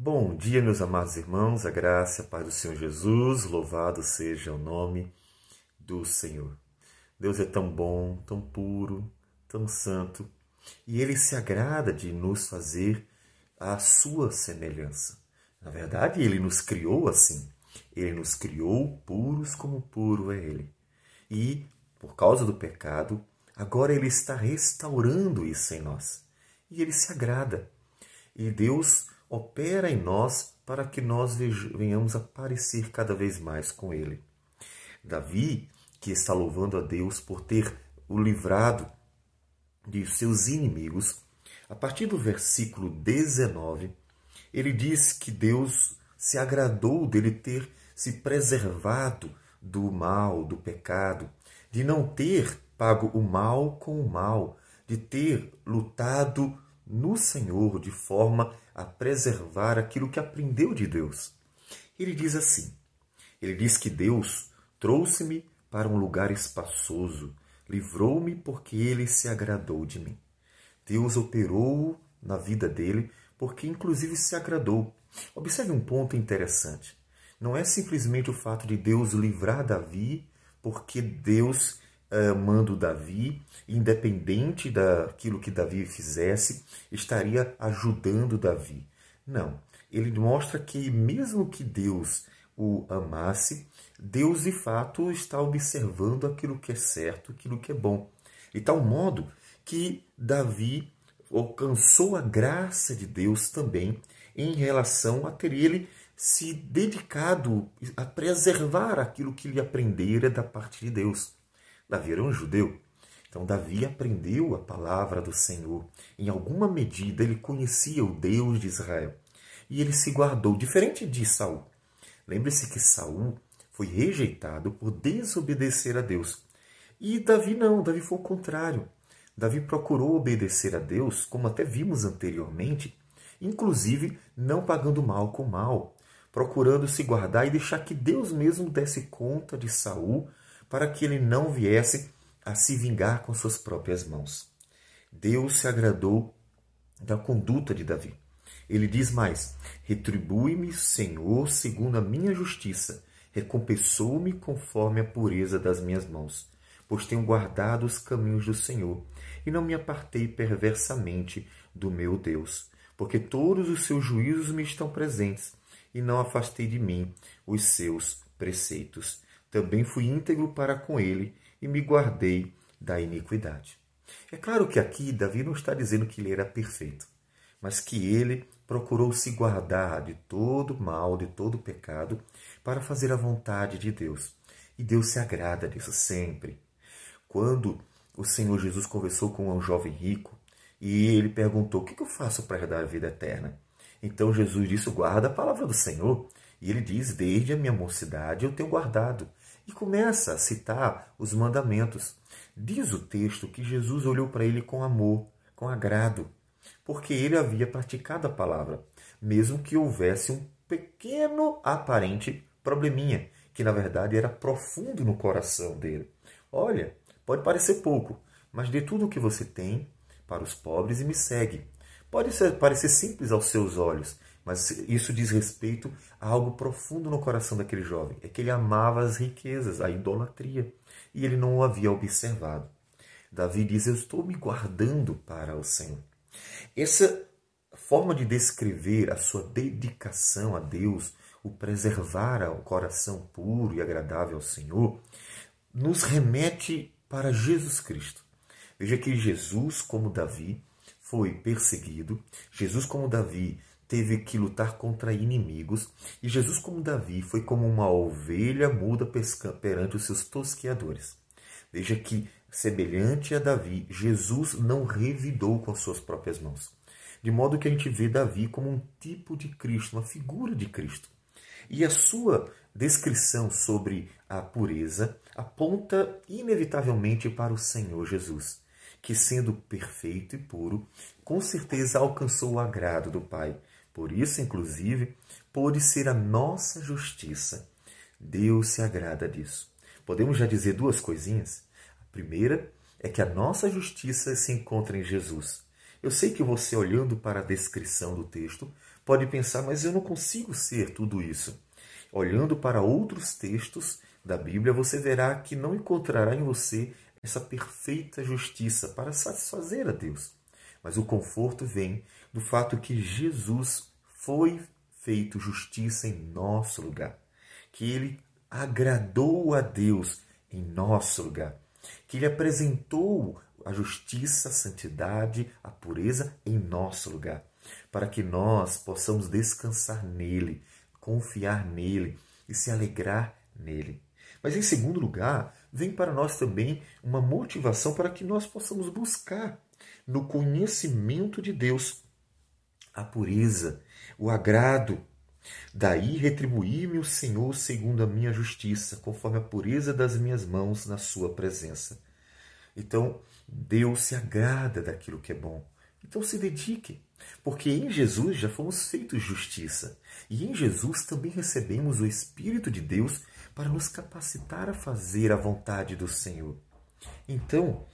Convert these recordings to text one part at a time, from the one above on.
Bom dia, meus amados irmãos, a graça a paz do Senhor Jesus, louvado seja o nome do Senhor. Deus é tão bom, tão puro, tão santo, e Ele se agrada de nos fazer a sua semelhança. Na verdade, Ele nos criou assim. Ele nos criou puros como puro é Ele. E, por causa do pecado, agora Ele está restaurando isso em nós. E Ele se agrada. E Deus opera em nós para que nós venhamos a parecer cada vez mais com Ele. Davi, que está louvando a Deus por ter o livrado de seus inimigos, a partir do versículo 19, ele diz que Deus se agradou dele ter se preservado do mal, do pecado, de não ter pago o mal com o mal, de ter lutado no Senhor de forma a preservar aquilo que aprendeu de Deus. Ele diz assim: ele diz que Deus trouxe-me para um lugar espaçoso, livrou-me porque ele se agradou de mim. Deus operou na vida dele porque, inclusive, se agradou. Observe um ponto interessante. Não é simplesmente o fato de Deus livrar Davi porque Deus uh, manda o Davi, independente daquilo que Davi fizesse, estaria ajudando Davi. Não. Ele mostra que, mesmo que Deus o amasse, Deus de fato está observando aquilo que é certo, aquilo que é bom. De tal modo que Davi alcançou a graça de Deus também em relação a ter ele se dedicado a preservar aquilo que ele aprendera da parte de Deus. Davi era um judeu. Então Davi aprendeu a palavra do Senhor. Em alguma medida ele conhecia o Deus de Israel. E ele se guardou, diferente de Saul. Lembre-se que Saul foi rejeitado por desobedecer a Deus. E Davi não, Davi foi o contrário. Davi procurou obedecer a Deus, como até vimos anteriormente, inclusive não pagando mal com mal, procurando se guardar e deixar que Deus mesmo desse conta de Saul para que ele não viesse a se vingar com suas próprias mãos. Deus se agradou da conduta de Davi. Ele diz mais: Retribui-me, Senhor, segundo a minha justiça, recompensou-me conforme a pureza das minhas mãos, pois tenho guardado os caminhos do Senhor e não me apartei perversamente do meu Deus, porque todos os seus juízos me estão presentes e não afastei de mim os seus preceitos também fui íntegro para com ele e me guardei da iniquidade. É claro que aqui Davi não está dizendo que ele era perfeito, mas que ele procurou se guardar de todo mal, de todo pecado, para fazer a vontade de Deus. E Deus se agrada disso sempre. Quando o Senhor Jesus conversou com um jovem rico e ele perguntou: O que eu faço para herdar a vida eterna? Então Jesus disse: Guarda a palavra do Senhor. E ele diz: Desde a minha mocidade eu tenho guardado e começa a citar os mandamentos. Diz o texto que Jesus olhou para ele com amor, com agrado, porque ele havia praticado a palavra, mesmo que houvesse um pequeno aparente probleminha, que na verdade era profundo no coração dele. Olha, pode parecer pouco, mas dê tudo o que você tem para os pobres e me segue. Pode ser, parecer simples aos seus olhos, mas isso diz respeito a algo profundo no coração daquele jovem. É que ele amava as riquezas, a idolatria, e ele não o havia observado. Davi diz: Eu estou me guardando para o Senhor. Essa forma de descrever a sua dedicação a Deus, o preservar o coração puro e agradável ao Senhor, nos remete para Jesus Cristo. Veja que Jesus, como Davi, foi perseguido, Jesus, como Davi, teve que lutar contra inimigos, e Jesus, como Davi, foi como uma ovelha muda perante os seus tosqueadores. Veja que, semelhante a Davi, Jesus não revidou com as suas próprias mãos. De modo que a gente vê Davi como um tipo de Cristo, uma figura de Cristo. E a sua descrição sobre a pureza aponta inevitavelmente para o Senhor Jesus, que, sendo perfeito e puro, com certeza alcançou o agrado do Pai por isso, inclusive, pode ser a nossa justiça. Deus se agrada disso. Podemos já dizer duas coisinhas? A primeira é que a nossa justiça se encontra em Jesus. Eu sei que você, olhando para a descrição do texto, pode pensar, mas eu não consigo ser tudo isso. Olhando para outros textos da Bíblia, você verá que não encontrará em você essa perfeita justiça para satisfazer a Deus. Mas o conforto vem do fato que Jesus foi feito justiça em nosso lugar, que ele agradou a Deus em nosso lugar, que ele apresentou a justiça, a santidade, a pureza em nosso lugar, para que nós possamos descansar nele, confiar nele e se alegrar nele. Mas em segundo lugar, vem para nós também uma motivação para que nós possamos buscar no conhecimento de Deus a pureza, o agrado. Daí retribuir-me o Senhor segundo a minha justiça, conforme a pureza das minhas mãos na sua presença. Então, Deus se agrada daquilo que é bom. Então se dedique, porque em Jesus já fomos feitos justiça. E em Jesus também recebemos o Espírito de Deus para nos capacitar a fazer a vontade do Senhor. Então,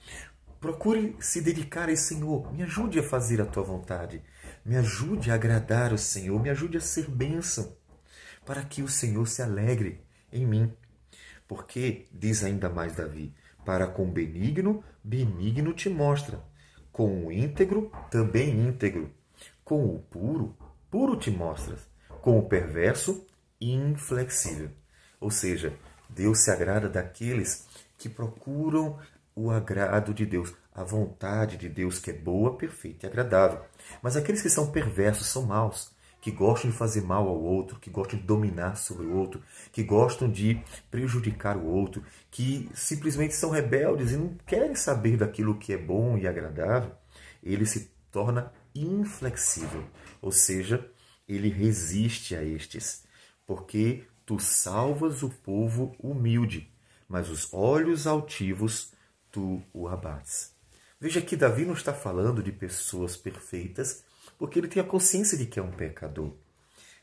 procure se dedicar a Senhor, me ajude a fazer a tua vontade, me ajude a agradar o Senhor, me ajude a ser bênção, para que o Senhor se alegre em mim. Porque, diz ainda mais Davi, para com benigno, benigno te mostra, com o íntegro, também íntegro, com o puro, puro te mostras, com o perverso, inflexível. Ou seja, Deus se agrada daqueles que procuram o agrado de Deus, a vontade de Deus que é boa, perfeita e agradável. Mas aqueles que são perversos são maus, que gostam de fazer mal ao outro, que gostam de dominar sobre o outro, que gostam de prejudicar o outro, que simplesmente são rebeldes e não querem saber daquilo que é bom e agradável, ele se torna inflexível, ou seja, ele resiste a estes, porque Tu salvas o povo humilde, mas os olhos altivos tu o abates. Veja que Davi não está falando de pessoas perfeitas, porque ele tem a consciência de que é um pecador.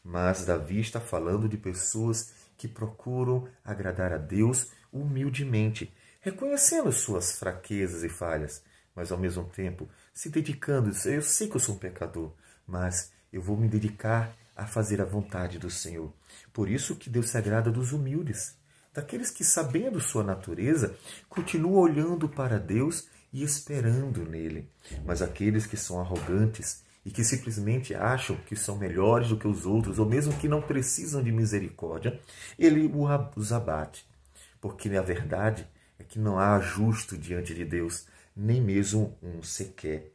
Mas Davi está falando de pessoas que procuram agradar a Deus humildemente, reconhecendo suas fraquezas e falhas, mas ao mesmo tempo se dedicando. Eu sei que eu sou um pecador, mas eu vou me dedicar a fazer a vontade do Senhor. Por isso que Deus se agrada dos humildes, daqueles que, sabendo sua natureza, continuam olhando para Deus e esperando nele. Mas aqueles que são arrogantes e que simplesmente acham que são melhores do que os outros, ou mesmo que não precisam de misericórdia, ele os abate. Porque a verdade é que não há justo diante de Deus, nem mesmo um sequer.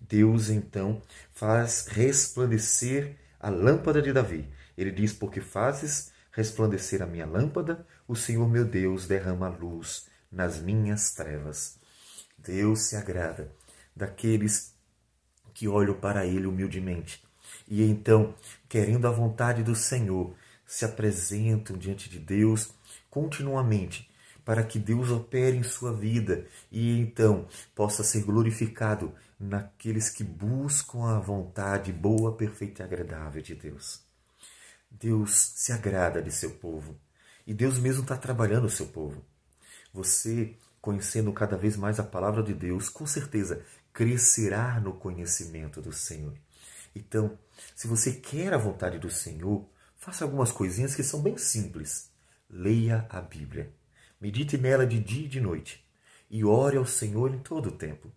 Deus então faz resplandecer a lâmpada de Davi. Ele diz: Porque fazes resplandecer a minha lâmpada, o Senhor meu Deus derrama luz nas minhas trevas. Deus se agrada daqueles que olham para Ele humildemente e então, querendo a vontade do Senhor, se apresentam diante de Deus continuamente para que Deus opere em sua vida e então possa ser glorificado naqueles que buscam a vontade boa, perfeita e agradável de Deus. Deus se agrada de seu povo e Deus mesmo está trabalhando o seu povo. Você, conhecendo cada vez mais a palavra de Deus, com certeza crescerá no conhecimento do Senhor. Então, se você quer a vontade do Senhor, faça algumas coisinhas que são bem simples. Leia a Bíblia. Medite nela de dia e de noite. E ore ao Senhor em todo o tempo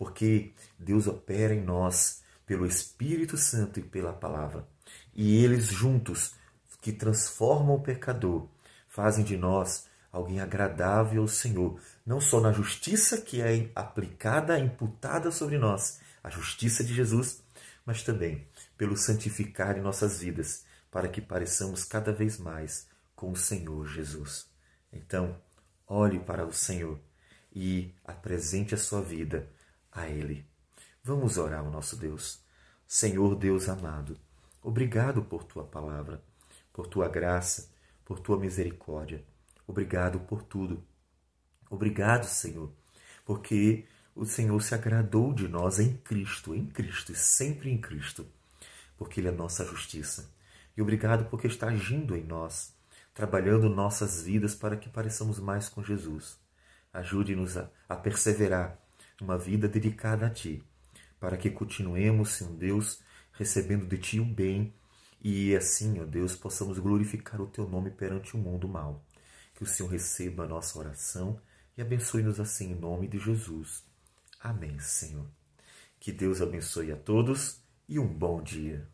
porque Deus opera em nós pelo Espírito Santo e pela palavra. E eles juntos, que transformam o pecador, fazem de nós alguém agradável ao Senhor, não só na justiça que é aplicada, imputada sobre nós, a justiça de Jesus, mas também pelo santificar em nossas vidas, para que pareçamos cada vez mais com o Senhor Jesus. Então, olhe para o Senhor e apresente a sua vida a Ele. Vamos orar ao nosso Deus. Senhor Deus amado, obrigado por tua palavra, por tua graça, por tua misericórdia. Obrigado por tudo. Obrigado, Senhor, porque o Senhor se agradou de nós em Cristo, em Cristo e sempre em Cristo, porque Ele é nossa justiça. E obrigado porque está agindo em nós, trabalhando nossas vidas para que pareçamos mais com Jesus. Ajude-nos a, a perseverar uma vida dedicada a Ti, para que continuemos, Senhor Deus, recebendo de Ti o bem e assim, ó Deus, possamos glorificar o Teu nome perante o mundo mal. Que o Senhor receba a nossa oração e abençoe-nos assim em nome de Jesus. Amém, Senhor. Que Deus abençoe a todos e um bom dia.